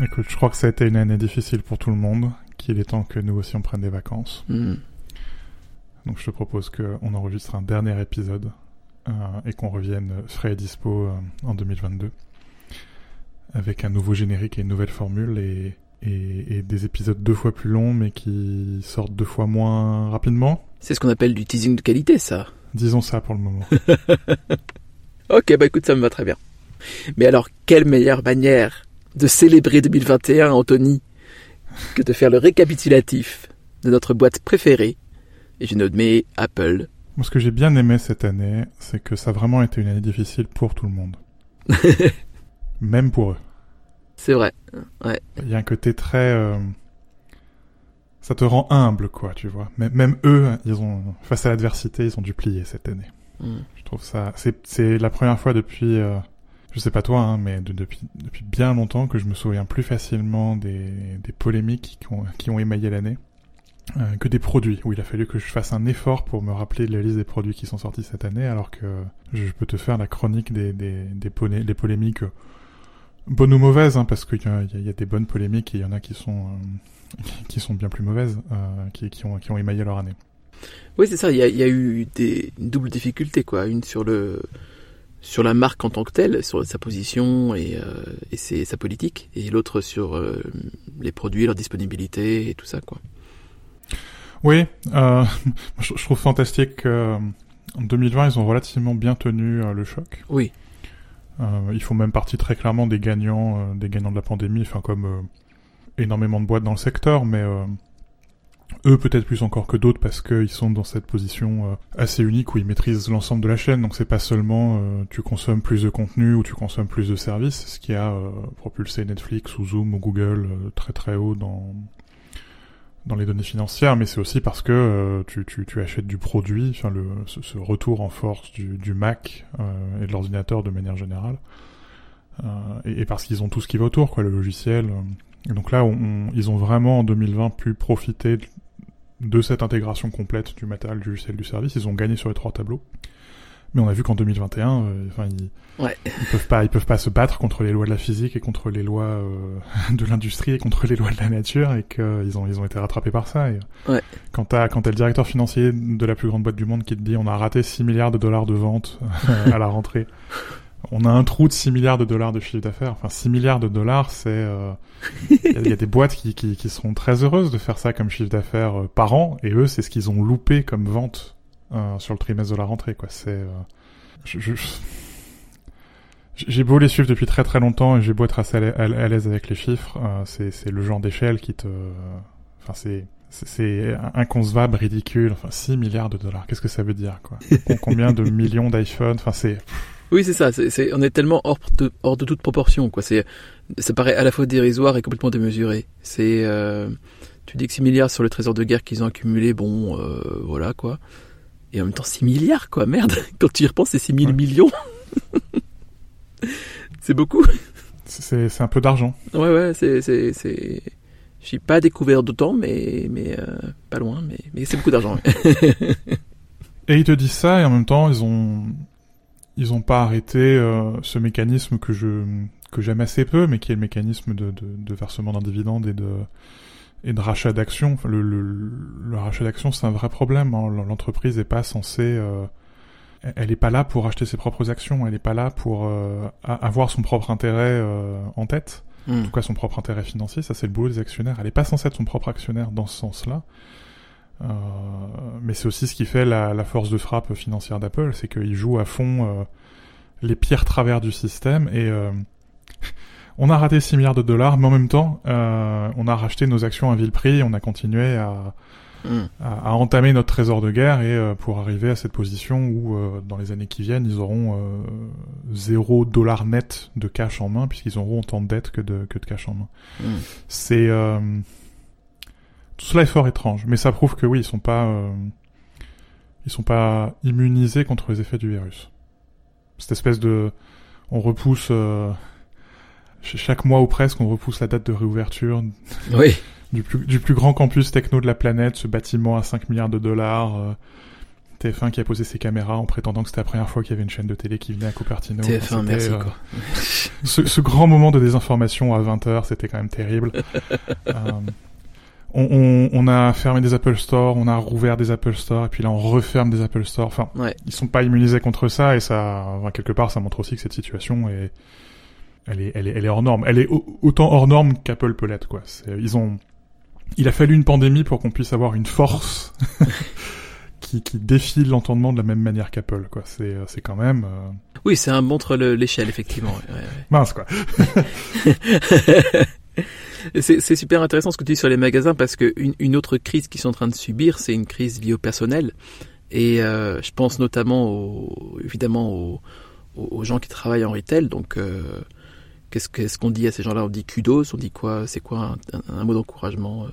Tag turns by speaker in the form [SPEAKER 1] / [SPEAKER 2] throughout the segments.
[SPEAKER 1] Écoute, je crois que ça a été une année difficile pour tout le monde, qu'il est temps que nous aussi on prenne des vacances.
[SPEAKER 2] Hmm.
[SPEAKER 1] Donc je te propose qu'on enregistre un dernier épisode euh, et qu'on revienne frais et dispo euh, en 2022 avec un nouveau générique et une nouvelle formule et, et, et des épisodes deux fois plus longs mais qui sortent deux fois moins rapidement.
[SPEAKER 2] C'est ce qu'on appelle du teasing de qualité, ça.
[SPEAKER 1] Disons ça pour le moment.
[SPEAKER 2] Ok, bah écoute, ça me va très bien. Mais alors, quelle meilleure manière de célébrer 2021, Anthony, que de faire le récapitulatif de notre boîte préférée, et j'ai nommé Apple.
[SPEAKER 1] Moi, ce que j'ai bien aimé cette année, c'est que ça a vraiment été une année difficile pour tout le monde. Même pour eux.
[SPEAKER 2] C'est vrai. Ouais.
[SPEAKER 1] Il y a un côté très... euh, Ça te rend humble, quoi, tu vois. Même, même eux, ils ont, face à l'adversité, ils ont dû plier cette année.
[SPEAKER 2] Hmm.
[SPEAKER 1] Je trouve ça... C'est, c'est la première fois depuis... euh, Je sais pas toi, hein, mais de- depuis, depuis bien longtemps que je me souviens plus facilement des, des polémiques qui ont, qui ont émaillé l'année euh, que des produits, où il a fallu que je fasse un effort pour me rappeler la liste des produits qui sont sortis cette année, alors que je peux te faire la chronique des, des, des, polé- des polémiques, euh, bonnes ou mauvaises, hein, parce qu'il y, a- y a- des bonnes polémiques et il y en a qui sont, euh, qui sont bien plus mauvaises, euh, qui, qui, ont, qui ont émaillé leur année.
[SPEAKER 2] Oui, c'est ça. Il y a, y a eu des, une double difficulté, quoi. Une sur le sur la marque en tant que telle, sur sa position et, euh, et ses- sa politique, et l'autre sur euh, les produits, leur disponibilité et tout ça, quoi.
[SPEAKER 1] Oui, euh, je, trouve fantastique qu'en 2020, ils ont relativement bien tenu euh, le choc.
[SPEAKER 2] Oui.
[SPEAKER 1] Euh, ils font même partie très clairement des gagnants, euh, des gagnants de la pandémie, enfin comme euh, énormément de boîtes dans le secteur, mais euh, eux peut-être plus encore que d'autres parce qu'ils sont dans cette position euh, assez unique où ils maîtrisent l'ensemble de la chaîne. Donc c'est pas seulement euh, tu consommes plus de contenu ou tu consommes plus de services, ce qui a euh, propulsé Netflix ou Zoom ou Google très très haut dans dans les données financières, mais c'est aussi parce que tu, tu, achètes du produit, enfin le, ce, retour en force du, Mac et de l'ordinateur de manière générale, et, parce qu'ils ont tout ce qui va autour, quoi, le logiciel. Et donc là, on, on- ils ont vraiment en 2020 pu profiter de, cette intégration complète du matériel, du logiciel, du service. Ils ont gagné sur les trois tableaux. Mais on a vu qu'en 2021, euh, enfin, ils,
[SPEAKER 2] Ouais.
[SPEAKER 1] ils peuvent pas, ils peuvent pas se battre contre les lois de la physique et contre les lois euh, de l'industrie et contre les lois de la nature et qu'ils ont, ils ont été rattrapés par ça. Et, euh,
[SPEAKER 2] Ouais.
[SPEAKER 1] Quand t'as, quand t'as le directeur financier de la plus grande boîte du monde qui te dit on a raté 6 milliards de dollars de ventes euh, à la rentrée. On a un trou de 6 milliards de dollars de chiffre d'affaires. Enfin, 6 milliards de dollars, c'est... euh, Il y, a- des boîtes qui, qui, qui seront très heureuses de faire ça comme chiffre d'affaires euh, par an. Et eux, c'est ce qu'ils ont loupé comme vente euh, sur le trimestre de la rentrée. quoi. C'est... euh, je- je- J'ai beau les suivre depuis très très longtemps et j'ai beau être assez à l'a- à à l'aise avec les chiffres, c'est le genre d'échelle qui te... Enfin, c'est... c'est- inconcevable, ridicule. Enfin, 6 milliards de dollars, qu'est-ce que ça veut dire, quoi? Com- Combien de millions d'iPhone Enfin, c'est...
[SPEAKER 2] Oui, c'est ça. C'est, on est tellement hors de, hors de toute proportion, quoi. C'est, ça paraît à la fois dérisoire et complètement démesuré. C'est, euh, tu dis que 6 milliards sur le trésor de guerre qu'ils ont accumulé, bon, euh, voilà, quoi. Et en même temps, 6 milliards, quoi, merde. Quand tu y repenses, c'est 6 000
[SPEAKER 1] Ouais.
[SPEAKER 2] millions. c'est beaucoup.
[SPEAKER 1] C'est c'est un peu d'argent.
[SPEAKER 2] Ouais, ouais, c'est, c'est, c'est... Je suis pas découvert d'autant, mais, mais euh, pas loin, mais, mais c'est beaucoup d'argent.
[SPEAKER 1] Et ils te disent ça, et en même temps, ils ont, ils ont pas arrêté euh, ce mécanisme que je, que j'aime assez peu, mais qui est le mécanisme de, de, de versement d'un dividende et de, et de rachat d'actions. Le, le, le rachat d'actions, c'est un vrai problème. hein. L'entreprise est pas censée, euh, elle est pas là pour acheter ses propres actions. Elle est pas là pour euh, avoir son propre intérêt euh, en tête.
[SPEAKER 2] Hmm.
[SPEAKER 1] En tout cas, son propre intérêt financier, ça c'est le boulot des actionnaires. Elle n'est pas censée être son propre actionnaire dans ce sens-là. Euh, mais c'est aussi ce qui fait la, la force de frappe financière d'Apple, c'est qu'ils jouent à fond euh, les pires travers du système et euh, on a raté 6 milliards de dollars, mais en même temps, euh, on a racheté nos actions à vil prix, on a continué à,
[SPEAKER 2] Hmm.
[SPEAKER 1] à, à entamer notre trésor de guerre et euh, pour arriver à cette position où euh, dans les années qui viennent ils auront euh, zéro dollar net de cash en main puisqu'ils auront autant de dettes que de, que de cash en main.
[SPEAKER 2] Hmm.
[SPEAKER 1] C'est euh, tout cela est fort étrange, mais ça prouve que oui ils sont pas euh, ils sont pas immunisés contre les effets du virus. Cette espèce de on repousse euh, ch- chaque mois ou presque on repousse la date de réouverture
[SPEAKER 2] Oui.
[SPEAKER 1] du plus, du plus grand campus techno de la planète, ce bâtiment à 5 milliards de dollars. euh, TF1 qui a posé ses caméras en prétendant que c'était la première fois qu'il y avait une chaîne de télé qui venait à Cupertino.
[SPEAKER 2] TF1, merci
[SPEAKER 1] euh,
[SPEAKER 2] quoi.
[SPEAKER 1] ce, ce grand moment de désinformation à 20h, c'était quand même terrible. Euh, on, on, on a fermé des Apple Store, on a rouvert des Apple Store, et puis là on referme des Apple Store. Enfin,
[SPEAKER 2] Ouais.
[SPEAKER 1] ils sont pas immunisés contre ça, et ça, enfin, quelque part, ça montre aussi que cette situation est, elle est, elle est, elle est hors norme. Elle est au- autant hors norme qu'Apple peut l'être, quoi. Ils ont, il a fallu une pandémie pour qu'on puisse avoir une force qui, qui défie l'entendement de la même manière qu'Apple, quoi. C'est, c'est quand même euh,
[SPEAKER 2] Oui, c'est un montre le- l'échelle, effectivement. ouais, ouais,
[SPEAKER 1] mince, quoi.
[SPEAKER 2] c'est super intéressant ce que tu dis sur les magasins parce que une, autre crise qu'ils sont en train de subir, c'est une crise liée au personnel. Et euh, je pense notamment, évidemment, aux, gens qui travaillent en retail. Donc, euh, qu'est-ce qu'on dit à ces gens-là? On dit kudos, on dit quoi? C'est quoi un, mot d'encouragement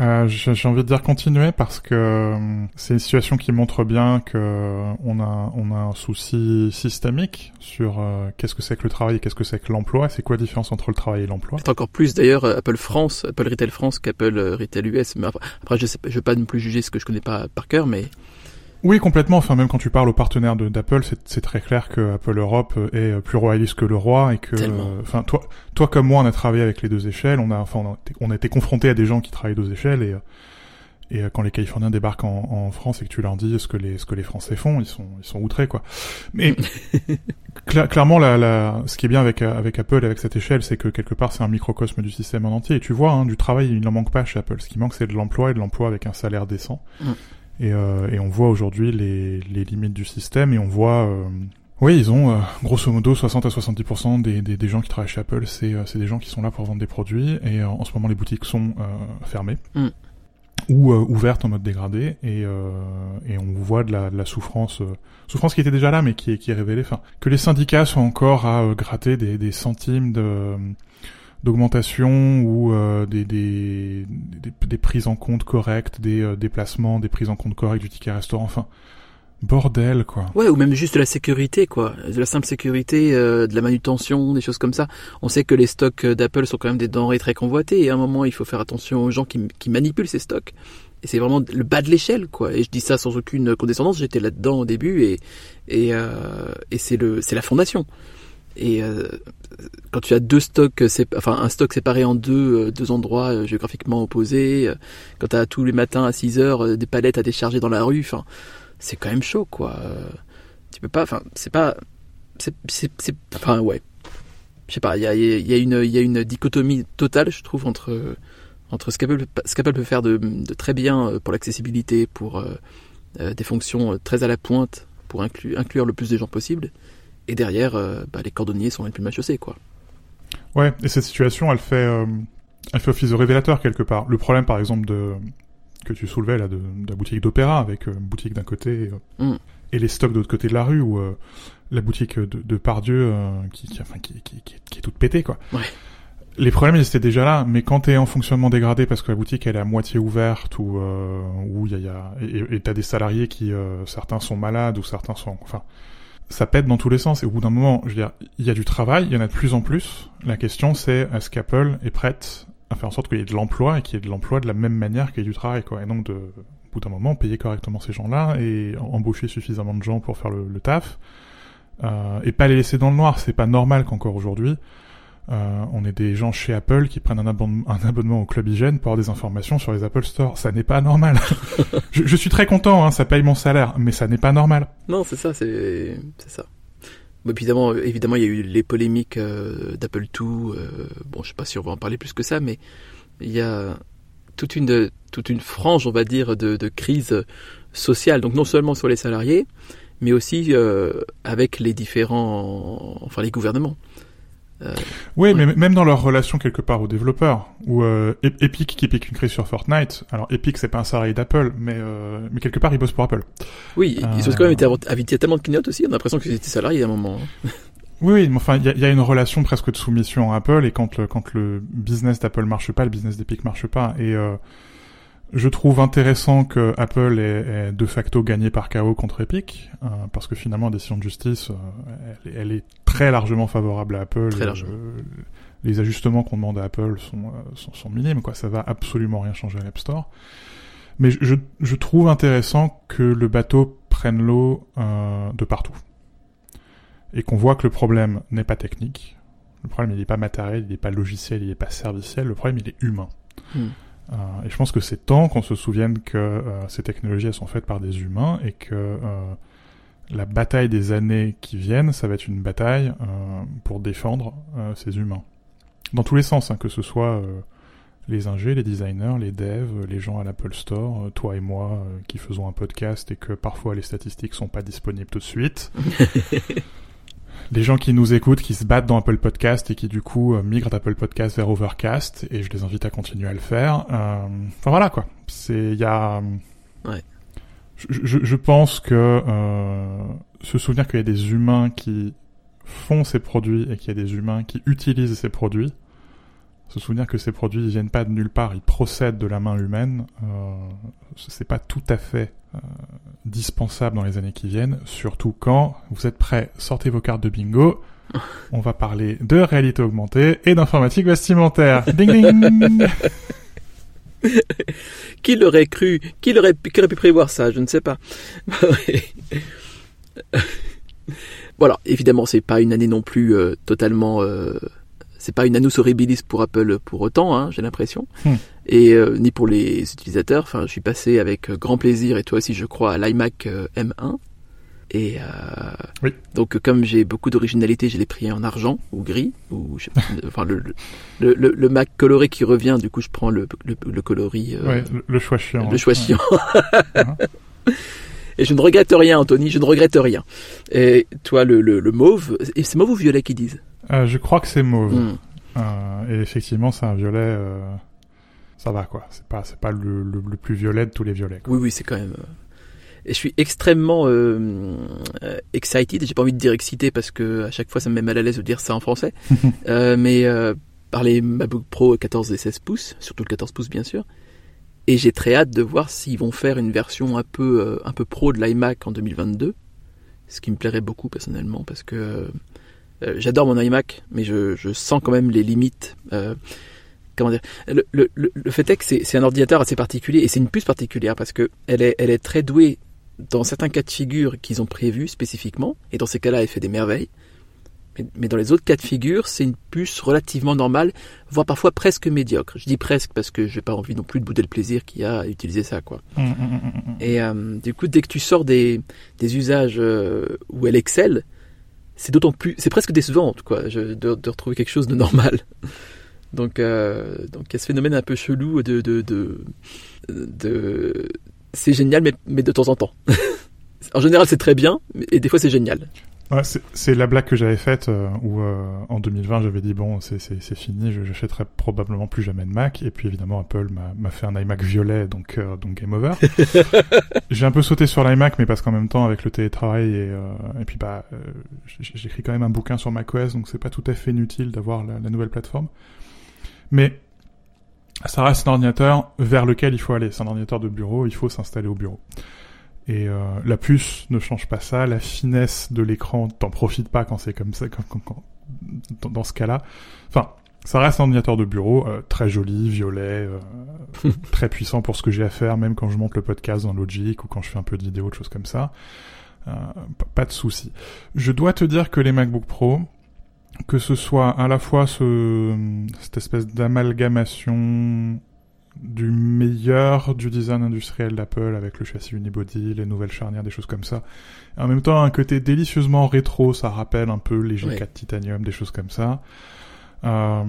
[SPEAKER 2] euh
[SPEAKER 1] j'ai envie de dire continuer parce que euh, c'est une situation qui montre bien que on a on a un souci systémique sur euh, qu'est-ce que c'est que le travail et qu'est-ce que c'est que l'emploi. C'est quoi la différence entre le travail et l'emploi?
[SPEAKER 2] C'est encore plus d'ailleurs Apple France, Apple Retail France qu'Apple euh, Retail US. Mais après, je sais, je vais pas non plus juger ce que je connais pas par cœur, mais
[SPEAKER 1] Oui, complètement. Enfin, même quand tu parles aux partenaires d'Apple, c'est très clair que Apple Europe euh, est plus royaliste que le roi et que, euh, enfin, toi, toi comme moi, on a travaillé avec les deux échelles. On a, enfin, on a, été- on a été confronté à des gens qui travaillent deux échelles et euh, et euh, quand les Californiens débarquent en, en France et que tu leur dis ce que les ce que les Français font, ils sont ils sont outrés quoi. Mais cla- clairement, la, la, ce qui est bien avec euh, avec Apple, avec cette échelle, c'est que quelque part c'est un microcosme du système en entier. Et tu vois, hein, du travail, il n'en manque pas chez Apple. Ce qui manque, c'est de l'emploi et de l'emploi avec un salaire décent.
[SPEAKER 2] Mm.
[SPEAKER 1] Et, euh, et on voit aujourd'hui les, les limites du système et on voit... euh, oui, ils ont euh, grosso modo 60 à 70% des, des, des gens qui travaillent chez Apple, c'est euh, des gens qui sont là pour vendre des produits et euh, en ce moment les boutiques sont euh, fermées
[SPEAKER 2] Mm.
[SPEAKER 1] ou euh, ouvertes en mode dégradé et, euh, et on voit de la, de la souffrance, euh, souffrance qui était déjà là mais qui est, qui est révélée. Enfin, que les syndicats sont encore à euh, gratter des, des centimes de d'augmentation ou euh, des, des, des, prises en compte correctes, des euh, déplacements, des prises en compte correctes du ticket restaurant, enfin, bordel quoi.
[SPEAKER 2] ouais, ou même juste de la sécurité, quoi, de la simple sécurité, euh, de la manutention, des choses comme ça. On sait que les stocks euh, d'Apple sont quand même des denrées très convoitées et à un moment il faut faire attention aux gens qui, qui manipulent ces stocks. Et c'est vraiment le bas de l'échelle, quoi. Et je dis ça sans aucune condescendance. J'étais là-dedans au début et et, euh, et c'est le c'est la fondation. Et euh, quand tu as deux stocks, c'est enfin un stock séparé en deux, euh, deux endroits euh, géographiquement opposés, euh, quand tu as tous les matins à 6 heures euh, des palettes à décharger dans la rue, enfin c'est quand même chaud quoi. Euh, tu peux pas, enfin c'est pas, enfin ouais, je sais pas, il y a une dichotomie totale je trouve entre ce qu'Apple ce peut faire de, très bien euh, pour l'accessibilité, pour euh, euh, des fonctions euh, très à la pointe, pour inclure le plus de gens possible. Et derrière, euh, bah, les cordonniers sont les plus mal chaussés, quoi.
[SPEAKER 1] Ouais, et cette situation, elle fait, euh, elle fait office de révélateur quelque part. Le problème, par exemple, de que tu soulevais là de, de la boutique d'opéra avec euh, boutique d'un côté
[SPEAKER 2] Mm.
[SPEAKER 1] et les stocks de l'autre côté de la rue ou la boutique de, de Pardieu qui, qui, enfin, qui, qui, qui, qui est toute pétée quoi.
[SPEAKER 2] Ouais.
[SPEAKER 1] Les problèmes ils étaient déjà là, mais quand t'es en fonctionnement dégradé parce que la boutique elle est à moitié ouverte ou euh, où il y a, y a et et t'as des salariés qui euh, certains sont malades ou certains sont enfin ça pète dans tous les sens et au bout d'un moment, je veux dire, il y a du travail, il y en a de plus en plus. La question c'est est-ce qu'Apple est prête à faire en sorte qu'il y ait de l'emploi et qu'il y ait de l'emploi de la même manière qu'il y ait du travail quoi et donc de au bout d'un moment payer correctement ces gens-là et em- embaucher suffisamment de gens pour faire le, le taf euh, et pas les laisser dans le noir. C'est pas normal qu'encore aujourd'hui euh, on ait des gens chez Apple qui prennent un abonnement, un abonnement au Club Hygiène pour avoir des informations sur les Apple Store. Ça n'est pas normal. je, je suis très content, hein, ça paye mon salaire, mais ça n'est pas normal.
[SPEAKER 2] Non, c'est ça, c'est ça. Bon, évidemment, évidemment, il y a eu les polémiques euh, d'Apple II. euh, bon, je sais pas si on va en parler plus que ça, mais il y a toute une toute une frange, on va dire, de, de crise sociale. Donc non seulement sur les salariés, mais aussi avec les différents, enfin les gouvernements.
[SPEAKER 1] Oui, mais même dans leur relation quelque part aux développeurs, ou euh, Epic qui pique une crise sur Fortnite. Alors Epic c'est pas un salarié d'Apple, mais euh, mais quelque part ils bossent pour Apple.
[SPEAKER 2] Oui,
[SPEAKER 1] Euh.
[SPEAKER 2] ils ont quand même été invités à tellement de keynotes aussi. On a l'impression qu'ils étaient salariés à un moment. hein.
[SPEAKER 1] Oui, oui, mais enfin il y a, il y a une relation presque de soumission à Apple et quand le quand le business d'Apple marche pas, le business d'Epic marche pas. Et euh, je trouve intéressant que Apple ait, ait de facto gagné par KO contre Epic, euh, parce que finalement la décision de justice, euh, elle, est- elle est très largement favorable à Apple.
[SPEAKER 2] Très largement.
[SPEAKER 1] euh, les ajustements qu'on demande à Apple sont, euh, sont, sont minimes, quoi. Ça va absolument rien changer à l'App Store. Mais je, je, trouve intéressant que le bateau prennent l'eau euh, de partout. Et qu'on voit que le problème n'est pas technique, le problème il n'est pas matériel, il n'est pas logiciel, il n'est pas serviciel, le problème il est humain.
[SPEAKER 2] Hmm.
[SPEAKER 1] Euh, et je pense que c'est temps qu'on se souvienne que euh, ces technologies sont faites par des humains et que euh, la bataille des années qui viennent, ça va être une bataille pour défendre ces humains. Dans tous les sens, hein, que ce soit les ingés, les designers, les devs, les gens à l'Apple Store, toi et moi qui faisons un podcast et que parfois les statistiques sont pas disponibles tout de suite. les gens qui nous écoutent, qui se battent dans Apple Podcast et qui du coup euh, migrent d'Apple Podcast vers Overcast et je les invite à continuer à le faire. Euh, Enfin voilà quoi. C'est il y a.
[SPEAKER 2] Ouais.
[SPEAKER 1] Je, je, je pense que euh, se souvenir qu'il y a des humains qui font ces produits et qu'il y a des humains qui utilisent ces produits. Se souvenir que ces produits ils viennent pas de nulle part, ils procèdent de la main humaine. Euh, c'est pas tout à fait euh, dispensable dans les années qui viennent, surtout quand vous êtes prêts, sortez vos cartes de bingo. On va parler de réalité augmentée et d'informatique vestimentaire. Ding ding.
[SPEAKER 2] Qui l'aurait cru? Qui l'aurait qui aurait pu prévoir ça? Je ne sais pas. voilà, évidemment, c'est pas une année non plus euh, totalement. C'est pas une annus horribilis pour Apple pour autant, hein, j'ai l'impression,
[SPEAKER 1] Hmm.
[SPEAKER 2] et euh, ni pour les utilisateurs. Enfin, je suis passé avec euh, grand plaisir et toi aussi, je crois, à l'iMac euh, M1. Et euh,
[SPEAKER 1] Oui.
[SPEAKER 2] donc, comme j'ai beaucoup d'originalité, je l'ai pris en argent ou gris ou je enfin le, le, le, le Mac coloré qui revient. Du coup, je prends le, le, coloris. euh,
[SPEAKER 1] Ouais, le, choix chiant.
[SPEAKER 2] le choix
[SPEAKER 1] Ouais.
[SPEAKER 2] chiant. Et je ne regrette rien, Anthony, je ne regrette rien. Et toi, le, le, le mauve, et c'est mauve ou violet qu'ils disent?
[SPEAKER 1] Euh, je crois que c'est mauve.
[SPEAKER 2] Hmm.
[SPEAKER 1] Euh, et effectivement, c'est un violet. euh, ça va quoi. C'est pas, c'est pas le, le, le plus violet de tous les violets. Quoi.
[SPEAKER 2] Oui, oui, c'est quand même. Et je suis extrêmement excited. J'ai pas envie de dire excité parce que à chaque fois ça me met mal à l'aise de dire ça en français. Mais par les MacBook Pro 14 et 16 pouces, surtout le 14 pouces bien sûr. Et j'ai très hâte de voir s'ils vont faire une version un peu un peu pro de l'iMac en 2022. Ce qui me plairait beaucoup personnellement parce que euh, j'adore mon iMac, mais je, je sens quand même les limites. euh, comment dire le, le, le- le fait est que c'est un ordinateur assez particulier et c'est une puce particulière parce que elle est, elle est très douée dans certains cas de figure qu'ils ont prévus spécifiquement et dans ces cas-là elle fait des merveilles. Mais, mais dans les autres cas de figure, c'est une puce relativement normale, voire parfois presque médiocre. Je dis presque parce que j'ai pas envie non plus de bouder le plaisir qu'il y a à utiliser ça, quoi.
[SPEAKER 1] Hum, hum, hum.
[SPEAKER 2] Et euh, du coup, dès que tu sors des, des usages où elle excelle, c'est d'autant plus, c'est presque décevant, quoi, je, de, de retrouver quelque chose de normal. Donc, euh, donc il y a ce phénomène un peu chelou de, de, de, de c'est génial, mais, mais de temps en temps. en général, c'est très bien, et des fois, c'est génial.
[SPEAKER 1] Ouais, c'est- la blague que j'avais faite euh, où euh, en 2020 j'avais dit bon c'est fini, je j'achèterai probablement plus jamais de Mac et puis évidemment Apple m'a fait un iMac violet donc euh, donc game over. J'ai un peu sauté sur l'iMac mais parce qu'en même temps avec le télétravail et euh, et puis bah euh, j'écris quand même un bouquin sur macOS donc c'est pas tout à fait inutile d'avoir la, la nouvelle plateforme. Mais ça reste un ordinateur vers lequel il faut aller. C'est un ordinateur de bureau, il faut s'installer au bureau. Et euh, la puce ne change pas ça, la finesse de l'écran, t'en profites pas quand c'est comme ça, quand, quand- quand- dans, dans ce cas-là. Enfin, ça reste un ordinateur de bureau, euh, très joli, violet, euh, très puissant pour ce que j'ai à faire, même quand je monte le podcast dans Logic ou quand je fais un peu de vidéo, de choses comme ça. Euh, pas de souci. Je dois te dire que les MacBook Pro, que ce soit à la fois ce, cette espèce d'amalgamation du meilleur du design industriel d'Apple avec le châssis unibody, les nouvelles charnières, des choses comme ça. Et en même temps, un côté délicieusement rétro, ça rappelle un peu les G4
[SPEAKER 2] Ouais.
[SPEAKER 1] Titanium, des choses comme ça. Euh,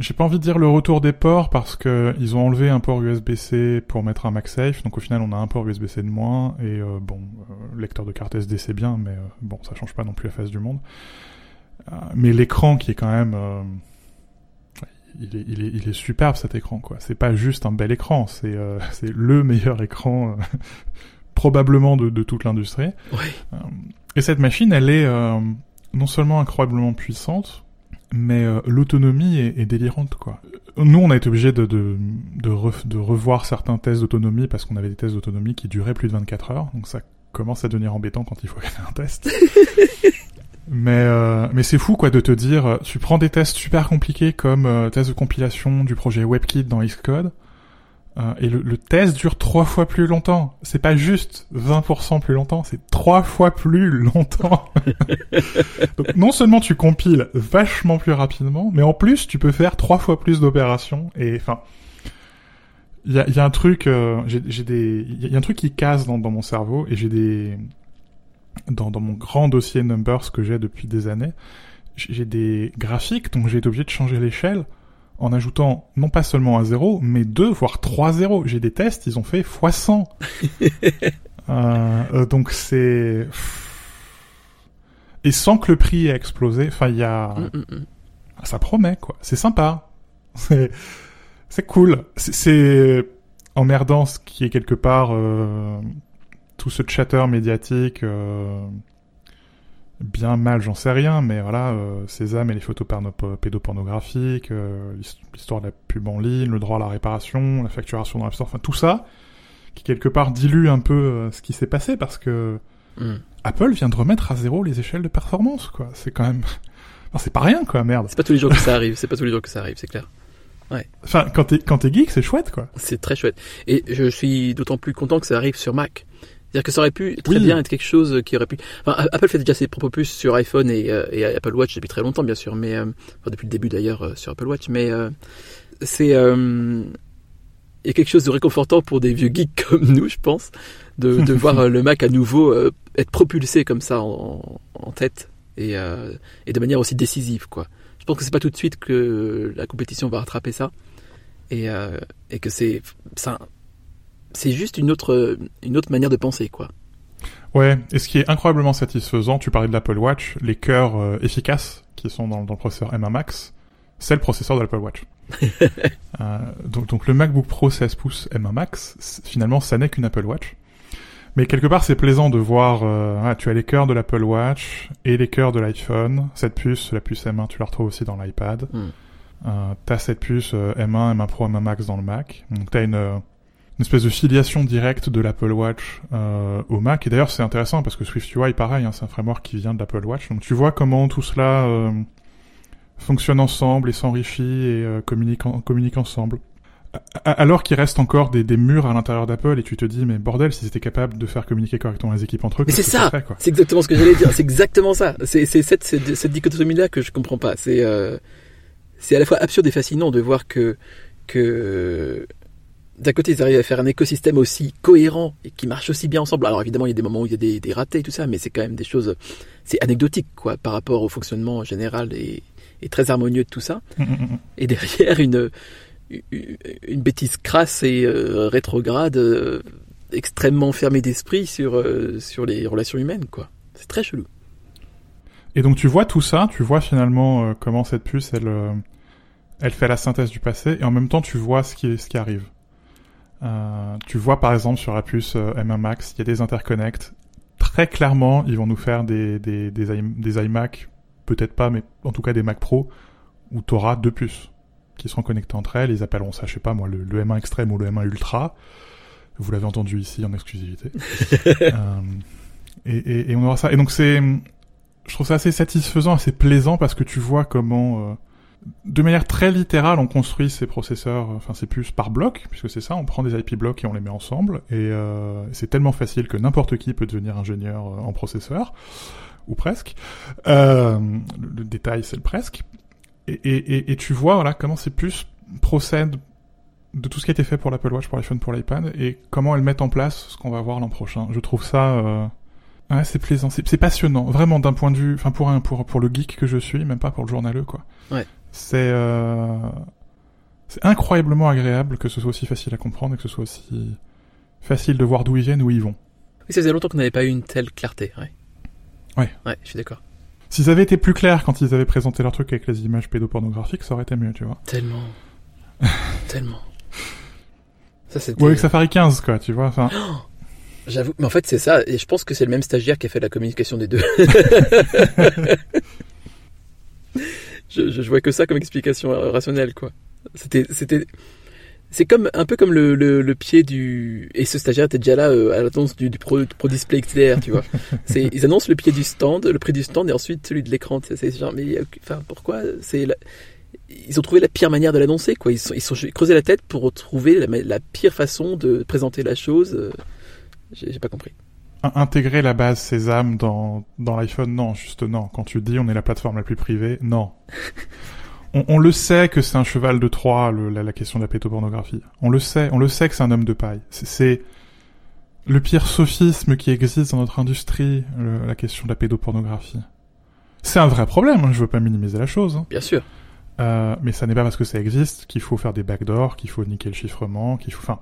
[SPEAKER 1] j'ai pas envie de dire le retour des ports parce que ils ont enlevé un port USB-C pour mettre un MagSafe, donc au final on a un port USB-C de moins et euh, bon, euh, lecteur de carte SD c'est bien, mais euh, bon ça change pas non plus la face du monde. Euh, mais l'écran qui est quand même il est, il, est, il est superbe cet écran quoi. C'est pas juste un bel écran, c'est euh, c'est le meilleur écran euh, probablement de, de toute l'industrie.
[SPEAKER 2] Ouais.
[SPEAKER 1] Et cette machine, elle est euh, non seulement incroyablement puissante, mais euh, l'autonomie est, est délirante quoi. Nous, on a été obligé de de, de, re- de revoir certains tests d'autonomie parce qu'on avait des tests d'autonomie qui duraient plus de 24 heures, donc ça commence à devenir embêtant quand il faut faire un test. Mais euh, mais c'est fou quoi de te dire, euh, tu prends des tests super compliqués comme euh, test de compilation du projet WebKit dans Xcode, Euh, et le, le, test dure trois fois plus longtemps. C'est pas juste 20% plus longtemps, c'est trois fois plus longtemps. Donc non seulement tu compiles vachement plus rapidement, mais en plus tu peux faire trois fois plus d'opérations. Et enfin, il y a, y a, un truc, euh, j'ai des, il y a un truc qui casse dans, dans mon cerveau et j'ai des, dans, dans mon grand dossier Numbers que j'ai depuis des années, j'ai des graphiques donc j'ai été obligé de changer l'échelle en ajoutant non pas seulement un zéro, mais deux, voire trois zéros. J'ai des tests, ils ont fait x 100. euh, donc c'est... Et sans que le prix ait explosé, enfin il y a... Mm, mm, mm. Ça promet, quoi. C'est sympa. C'est... C'est cool. C'est emmerdant ce qui est quelque part euh, tout ce chatter médiatique euh, bien mal, j'en sais rien, mais voilà, euh, Sésame et les photos pédopornographiques, euh, l'histoire de la pub en ligne, le droit à la réparation, la facturation dans l'App Store, enfin tout ça, qui quelque part dilue un peu ce qui s'est passé parce que mm. Apple vient de remettre à zéro les échelles de performance, quoi. C'est quand même, enfin, c'est pas rien, quoi, merde.
[SPEAKER 2] C'est pas tous les jours que ça arrive, c'est pas tous les jours que ça arrive, c'est clair. Ouais.
[SPEAKER 1] Enfin, quand t'es quand t'es geek, c'est chouette, quoi.
[SPEAKER 2] C'est très chouette. Et je suis d'autant plus content que ça arrive sur Mac. C'est-à-dire que ça aurait pu très bien être quelque chose qui aurait pu. Enfin, Apple fait déjà ses propres puces sur iPhone et, euh, et, Apple Watch depuis très longtemps, bien sûr, mais euh, enfin, depuis le début d'ailleurs euh, sur Apple Watch. Mais c'est il y a quelque chose de réconfortant pour des vieux geeks comme nous, je pense, de, de voir le Mac à nouveau être propulsé comme ça en, en tête et, et de manière aussi décisive, quoi. Je pense que c'est pas tout de suite que la compétition va rattraper ça et, et que c'est ça c'est juste une autre, une autre manière de penser, quoi.
[SPEAKER 1] Ouais, et ce qui est incroyablement satisfaisant, tu parlais de l'Apple Watch, les cœurs euh, efficaces qui sont dans, dans, le processeur M1 Max, c'est le processeur de l'Apple Watch. euh, donc, donc le MacBook Pro 16 pouces M1 Max, finalement, ça n'est qu'une Apple Watch. Mais quelque part, c'est plaisant de voir, euh, tu as les cœurs de l'Apple Watch et les cœurs de l'iPhone. Cette puce, la puce M1, tu la retrouves aussi dans l'iPad. Mm. Euh, t'as cette puce euh, M1, M1 Pro, M1 Max dans le Mac. Donc t'as une une espèce de filiation directe de l'Apple Watch euh, au Mac. Et d'ailleurs, c'est intéressant parce que SwiftUI, pareil, hein, c'est un framework qui vient de l'Apple Watch. Donc tu vois comment tout cela euh, fonctionne ensemble et s'enrichit et euh, communique, en, communique ensemble. Alors qu'il reste encore des, des murs à l'intérieur d'Apple et tu te dis mais bordel si c'était capable de faire communiquer correctement les équipes entre eux.
[SPEAKER 2] Mais c'est ça, c'est exactement ce que j'allais dire, c'est exactement ça. C'est cette, cette, cette dichotomie là que je comprends pas. C'est c'est à la fois absurde et fascinant de voir que que d'un côté, ils arrivent à faire un écosystème aussi cohérent et qui marche aussi bien ensemble. Alors évidemment, il y a des moments où il y a des, des ratés et tout ça, mais c'est quand même des choses, c'est anecdotique quoi, par rapport au fonctionnement général et, et très harmonieux de tout ça. Mm, mm, mm. Et derrière, une, une bêtise crasse et euh, rétrograde, euh, extrêmement fermée d'esprit sur, euh, sur les relations humaines, quoi. C'est très chelou.
[SPEAKER 1] Et donc tu vois tout ça, tu vois finalement comment cette puce, elle, elle fait la synthèse du passé, et en même temps tu vois ce qui, ce qui arrive. Euh, tu vois par exemple sur la puce euh, M1 Max, il y a des interconnects. Très clairement, ils vont nous faire des, des, des, des iMac, peut-être pas, mais en tout cas des Mac Pro, où tu auras deux puces qui seront connectées entre elles. Ils appelleront ça, je sais pas moi, le, le M1 Extreme ou le M1 Ultra. Vous l'avez entendu ici en exclusivité. euh, et, et, et, on aura ça. Et donc c'est, je trouve ça assez satisfaisant, assez plaisant parce que tu vois comment euh, de manière très littérale, on construit ces processeurs, enfin ces puces par bloc, puisque c'est ça, on prend des IP blocs et on les met ensemble, et euh, c'est tellement facile que n'importe qui peut devenir ingénieur euh, en processeur, ou presque. Euh, le détail, c'est le presque. Et, et, et, tu vois voilà comment ces puces procèdent de tout ce qui a été fait pour l'Apple Watch, pour l'iPhone, pour l'iPad, et comment elles mettent en place ce qu'on va voir l'an prochain. Je trouve ça... Euh... Ouais, c'est plaisant, c'est passionnant, vraiment d'un point de vue, enfin pour un pour pour le geek que je suis, même pas pour le journaleux quoi.
[SPEAKER 2] Ouais.
[SPEAKER 1] C'est euh... c'est incroyablement agréable que ce soit aussi facile à comprendre et que ce soit aussi facile de voir d'où ils viennent, où ils vont.
[SPEAKER 2] Oui, ça faisait longtemps qu'on n'avait pas eu une telle clarté. Ouais.
[SPEAKER 1] Ouais.
[SPEAKER 2] Ouais, je suis d'accord.
[SPEAKER 1] S'ils avaient été plus clairs quand ils avaient présenté leur truc avec les images pédopornographiques, ça aurait été mieux, tu vois.
[SPEAKER 2] Tellement. Tellement.
[SPEAKER 1] Ça, c'était... Ou avec Safari 15, quoi, tu vois. Enfin...
[SPEAKER 2] Oh J'avoue, mais en fait c'est ça, et je pense que c'est le même stagiaire qui a fait la communication des deux. je, je, vois que ça comme explication rationnelle, quoi. C'était, c'était, c'est comme un peu comme le, le, le, pied du et ce stagiaire était déjà là euh, à l'annonce du, du pro, pro, display XDR, tu vois. C'est ils annoncent le pied du stand, le prix du stand et ensuite celui de l'écran. C'est genre mais enfin pourquoi c'est ils ont trouvé la pire manière de l'annoncer, quoi. Ils sont, ils sont creusé la tête pour trouver la, la pire façon de présenter la chose. J'ai pas compris.
[SPEAKER 1] Intégrer la base Sésame dans, dans l'iPhone, non, juste non. Quand tu dis on est la plateforme la plus privée, non. on, on, le sait que c'est un cheval de Troie, le, la, la, question de la pétopornographie. On le sait, on le sait que c'est un homme de paille. C'est le pire sophisme qui existe dans notre industrie, le, la question de la pédopornographie. C'est un vrai problème, hein, je veux pas minimiser la chose. Hein.
[SPEAKER 2] Bien sûr.
[SPEAKER 1] Euh, mais ça n'est pas parce que ça existe qu'il faut faire des backdoors, qu'il faut niquer le chiffrement, qu'il faut... Enfin,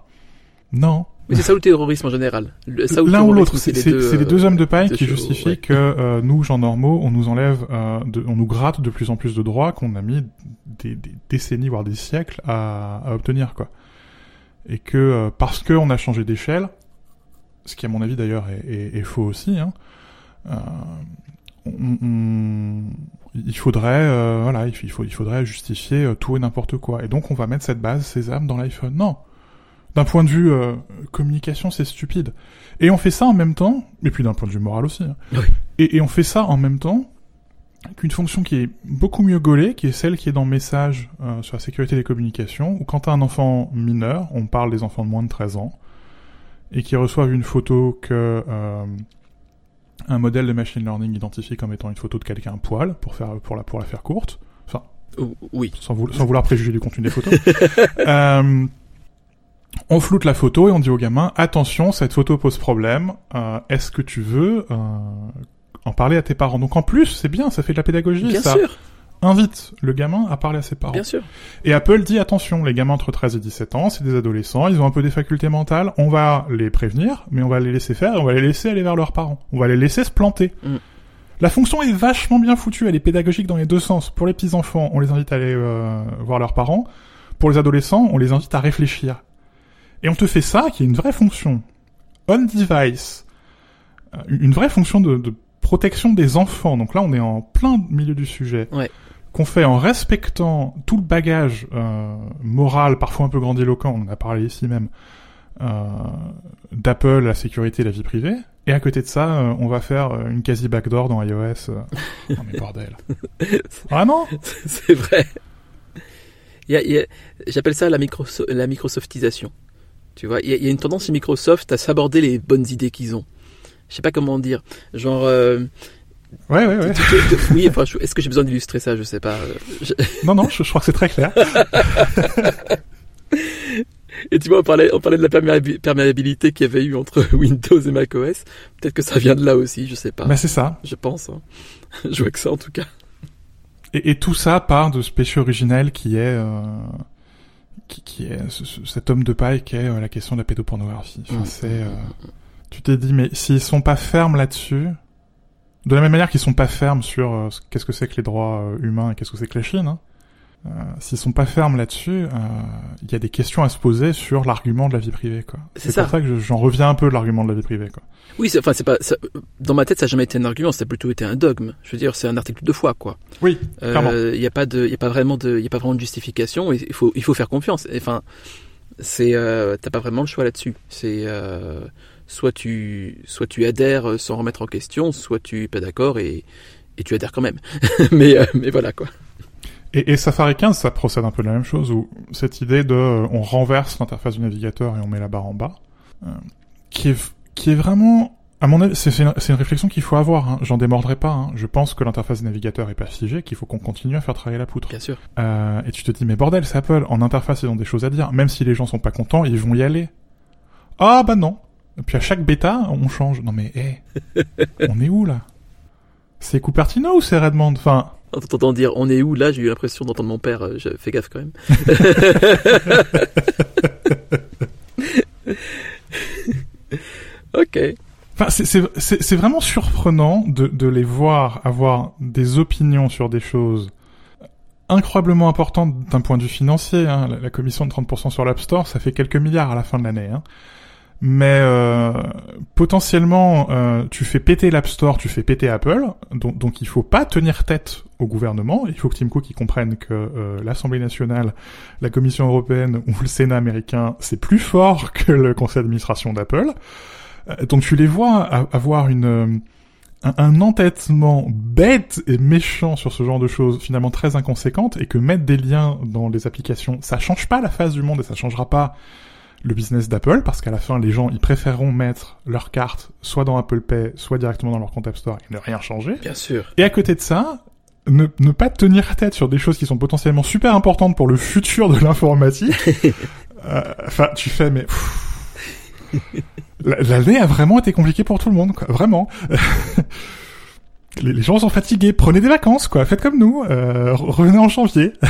[SPEAKER 1] non.
[SPEAKER 2] Mais c'est ça le terrorisme en général.
[SPEAKER 1] L'un ou l'autre, c'est les, deux hommes de paille qui justifient ouais. que euh, nous, gens normaux, on nous enlève, euh, de, on nous gratte de plus en plus de droits qu'on a mis des, des, décennies, voire des siècles à, à obtenir, quoi. Et que euh, parce que on a changé d'échelle, ce qui à mon avis d'ailleurs est, est, est, faux aussi, hein, euh, on, on, il faudrait, euh, voilà, il, faut, il faudrait justifier euh, tout et n'importe quoi. Et donc on va mettre cette base Sésame dans l'iPhone. Non, d'un point de vue euh, communication, c'est stupide. Et on fait ça en même temps, et puis d'un point de vue moral aussi. Hein.
[SPEAKER 2] Oui.
[SPEAKER 1] Et, et, on fait ça en même temps qu'une fonction qui est beaucoup mieux gaulée, qui est celle qui est dans Message euh, sur la sécurité des communications, où quand t'as un enfant mineur, on parle des enfants de moins de 13 ans, et qui reçoivent une photo que euh, un modèle de machine learning identifie comme étant une photo de quelqu'un à poil, pour, faire, pour, la, pour la faire courte. Enfin,
[SPEAKER 2] oui.
[SPEAKER 1] Sans, vou sans vouloir préjuger du contenu des photos. euh, on floute la photo et on dit au gamin attention, cette photo pose problème. Euh, Est-ce que tu veux euh, en parler à tes parents? Donc en plus, c'est bien, ça fait de la pédagogie.
[SPEAKER 2] Bien
[SPEAKER 1] ça
[SPEAKER 2] sûr.
[SPEAKER 1] invite le gamin à parler à ses parents.
[SPEAKER 2] Bien sûr.
[SPEAKER 1] Et Apple dit attention, les gamins entre 13 et 17 ans, c'est des adolescents, ils ont un peu des facultés mentales. On va les prévenir, mais on va les laisser faire et on va les laisser aller vers leurs parents. On va les laisser se planter.
[SPEAKER 2] Mm.
[SPEAKER 1] La fonction est vachement bien foutue, elle est pédagogique dans les deux sens. Pour les petits enfants, on les invite à aller euh, voir leurs parents. Pour les adolescents, on les invite à réfléchir. Et on te fait ça, qui est une vraie fonction on-device, euh, une vraie fonction de, de, protection des enfants. Donc là, on est en plein milieu du sujet.
[SPEAKER 2] Ouais.
[SPEAKER 1] Qu'on fait en respectant tout le bagage euh, moral, parfois un peu grandiloquent, on en a parlé ici même, euh, d'Apple, la sécurité la vie privée. Et à côté de ça, euh, on va faire euh, une quasi backdoor dans iOS. Oh mais bordel. Vraiment?
[SPEAKER 2] C'est vrai. Il y a, il y a, J'appelle ça la, microso la microsoftisation. Tu vois, il y, a, il y, a une tendance chez Microsoft à s'aborder les bonnes idées qu'ils ont. Je sais pas comment dire. Genre. Euh,
[SPEAKER 1] ouais, ouais, ouais.
[SPEAKER 2] oui, enfin, est-ce que j'ai besoin d'illustrer ça? Je sais pas.
[SPEAKER 1] Je... Non, non, je, je, crois que c'est très clair.
[SPEAKER 2] et tu vois, on parlait, on parlait de la perméabilité qu'il y avait eu entre Windows et macOS. Peut-être que ça vient de là aussi, je sais pas.
[SPEAKER 1] Bah, c'est ça.
[SPEAKER 2] Je pense. Hein. je vois que ça en tout cas.
[SPEAKER 1] Et, et, tout ça part de ce péché originel qui est. Euh qui, qui est ce, ce, cet homme de paille qui est euh, la question de la pédopornographie. Enfin, mmh. c'est, euh, tu t'es dit, mais s'ils sont pas fermes là-dessus, de la même manière qu'ils sont pas fermes sur euh, qu'est-ce que c'est que les droits humains et qu'est-ce que c'est que la Chine, hein, s'ils sont pas fermes là-dessus, il y a des questions à se poser sur l'argument de la vie privée, quoi. C'est pour ça que j'en reviens un peu de l'argument de la vie privée, quoi.
[SPEAKER 2] Oui, enfin, c'est pas, ça, dans ma tête, ça n'a jamais été un argument, ça a plutôt été un dogme. Je veux dire, c'est un article de foi, quoi.
[SPEAKER 1] Oui, clairement.
[SPEAKER 2] Il n'y a pas de, il y a pas vraiment de, il a pas vraiment de justification. Il faut, il faut faire confiance. Enfin, c'est, euh, t'as pas vraiment le choix là-dessus. C'est, euh, soit tu, soit tu adhères sans remettre en question, soit tu es pas d'accord et, et tu adhères quand même. mais, euh, mais voilà, quoi.
[SPEAKER 1] Et, et, Safari 15, ça procède un peu de la même chose, où cette idée de, on renverse l'interface du navigateur et on met la barre en bas, qui est qui est vraiment, à mon avis, c'est une, une, réflexion qu'il faut avoir. Hein. J'en démordrai pas. Hein. Je pense que l'interface navigateur est pas figée, qu'il faut qu'on continue à faire travailler la poutre.
[SPEAKER 2] Bien sûr.
[SPEAKER 1] Euh, et tu te dis, mais bordel, c'est Apple. En interface, ils ont des choses à dire. Même si les gens sont pas contents, ils vont y aller. Ah bah non. Et puis à chaque bêta, on change. Non mais, hé, hey, on est où là? C'est Cupertino ou c'est Redmond? Enfin.
[SPEAKER 2] En t'entendant dire on est où là, j'ai eu l'impression d'entendre mon père. Euh, fais gaffe quand même. Ok.
[SPEAKER 1] Enfin, c'est vraiment surprenant de, de les voir avoir des opinions sur des choses incroyablement importantes d'un point de vue financier. Hein. La, la, commission de 30% sur l'App Store, ça fait quelques milliards à la fin de l'année. Hein. Mais euh, potentiellement, euh, tu fais péter l'App Store, tu fais péter Apple, donc, donc il faut pas tenir tête au gouvernement. Il faut que Tim Cook comprenne que euh, l'Assemblée nationale, la Commission européenne ou le Sénat américain, c'est plus fort que le conseil d'administration d'Apple. Donc tu les vois avoir une un, un entêtement bête et méchant sur ce genre de choses, finalement très inconséquentes, et que mettre des liens dans les applications, ça change pas la face du monde et ça changera pas le business d'Apple, parce qu'à la fin, les gens, ils préféreront mettre leur carte soit dans Apple Pay, soit directement dans leur compte App Store et ne rien changer.
[SPEAKER 2] Bien sûr.
[SPEAKER 1] Et à côté de ça, ne, ne pas tenir tête sur des choses qui sont potentiellement super importantes pour le futur de l'informatique. Euh, Enfin, tu fais, mais... L'année a vraiment été compliquée pour tout le monde, quoi. Vraiment. les, gens sont fatigués. Prenez des vacances, quoi. Faites comme nous. Euh, re- revenez en janvier.